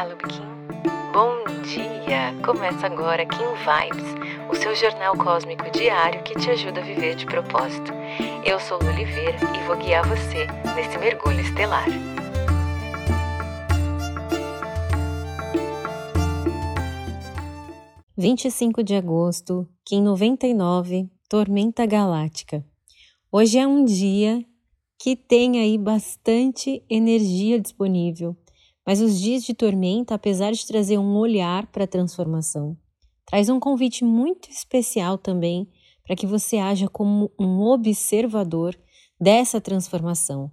Olá, Lubiquim. Bom dia! Começa agora Kim Vibes, o seu jornal cósmico diário que te ajuda a viver de propósito. Eu sou Lu Oliveira e vou guiar você nesse mergulho estelar. Vinte e cinco de agosto, Kim 99, Tormenta Galáctica. Hoje é um dia que tem aí bastante energia disponível mas os dias de tormenta, apesar de trazer um olhar para a transformação, traz um convite muito especial também para que você haja como um observador dessa transformação,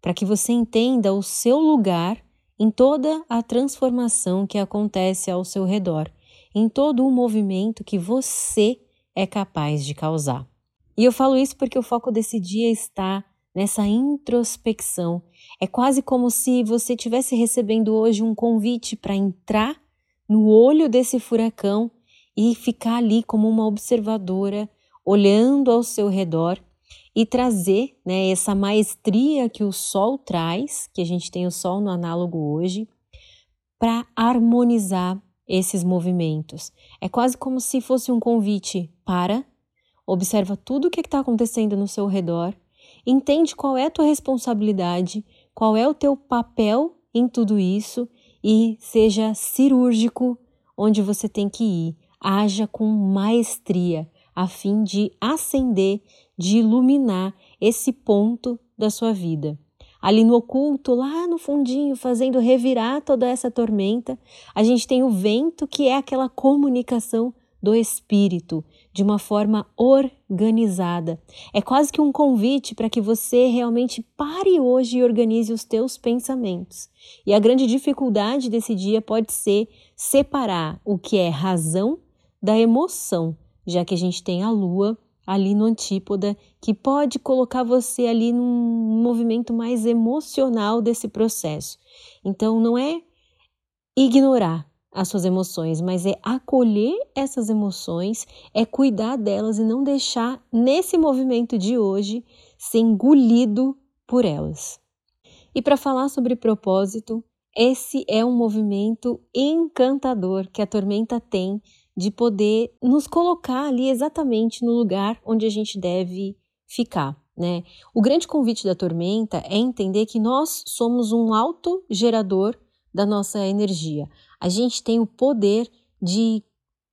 para que você entenda o seu lugar em toda a transformação que acontece ao seu redor, em todo o movimento que você é capaz de causar. E eu falo isso porque o foco desse dia está nessa introspecção. É quase como se você estivesse recebendo hoje um convite para entrar no olho desse furacão e ficar ali como uma observadora, olhando ao seu redor e trazer né, essa maestria que o Sol traz, que a gente tem o Sol no análogo hoje, para harmonizar esses movimentos. É quase como se fosse um convite para, observa tudo o que está acontecendo no seu redor Entende qual é a tua responsabilidade, qual é o teu papel em tudo isso e seja cirúrgico onde você tem que ir. Haja com maestria a fim de acender, de iluminar esse ponto da sua vida. Ali no oculto, lá no fundinho, fazendo revirar toda essa tormenta, a gente tem o vento, que é aquela comunicação do espírito de uma forma organizada. É quase que um convite para que você realmente pare hoje e organize os teus pensamentos. E a grande dificuldade desse dia pode ser separar o que é razão da emoção, já que a gente tem a lua ali no antípoda que pode colocar você ali num movimento mais emocional desse processo. Então não é ignorar, as suas emoções, mas é acolher essas emoções, é cuidar delas e não deixar nesse movimento de hoje ser engolido por elas. E para falar sobre propósito, esse é um movimento encantador que a tormenta tem de poder nos colocar ali exatamente no lugar onde a gente deve ficar. Né? O grande convite da tormenta é entender que nós somos um autogerador da nossa energia a gente tem o poder de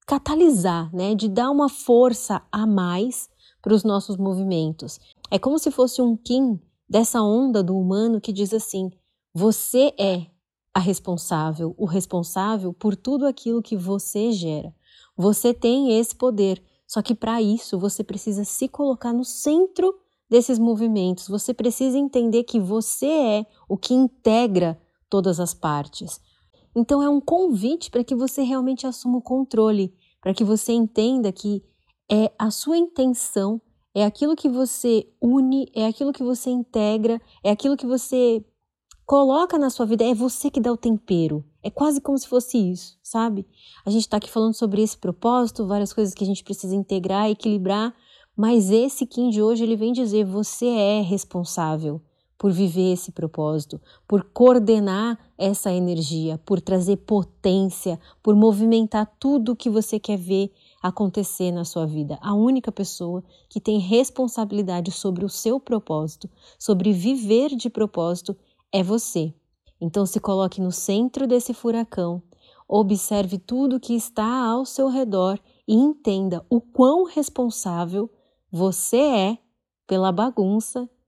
catalisar, né, de dar uma força a mais para os nossos movimentos. É como se fosse um Kim dessa onda do humano que diz assim: você é a responsável, o responsável por tudo aquilo que você gera. Você tem esse poder, só que para isso você precisa se colocar no centro desses movimentos. Você precisa entender que você é o que integra todas as partes. Então é um convite para que você realmente assuma o controle, para que você entenda que é a sua intenção, é aquilo que você une, é aquilo que você integra, é aquilo que você coloca na sua vida, é você que dá o tempero. É quase como se fosse isso, sabe? A gente está aqui falando sobre esse propósito, várias coisas que a gente precisa integrar, equilibrar, mas esse Kim de hoje ele vem dizer: você é responsável por viver esse propósito, por coordenar essa energia, por trazer potência, por movimentar tudo o que você quer ver acontecer na sua vida. A única pessoa que tem responsabilidade sobre o seu propósito, sobre viver de propósito, é você. Então se coloque no centro desse furacão, observe tudo que está ao seu redor e entenda o quão responsável você é pela bagunça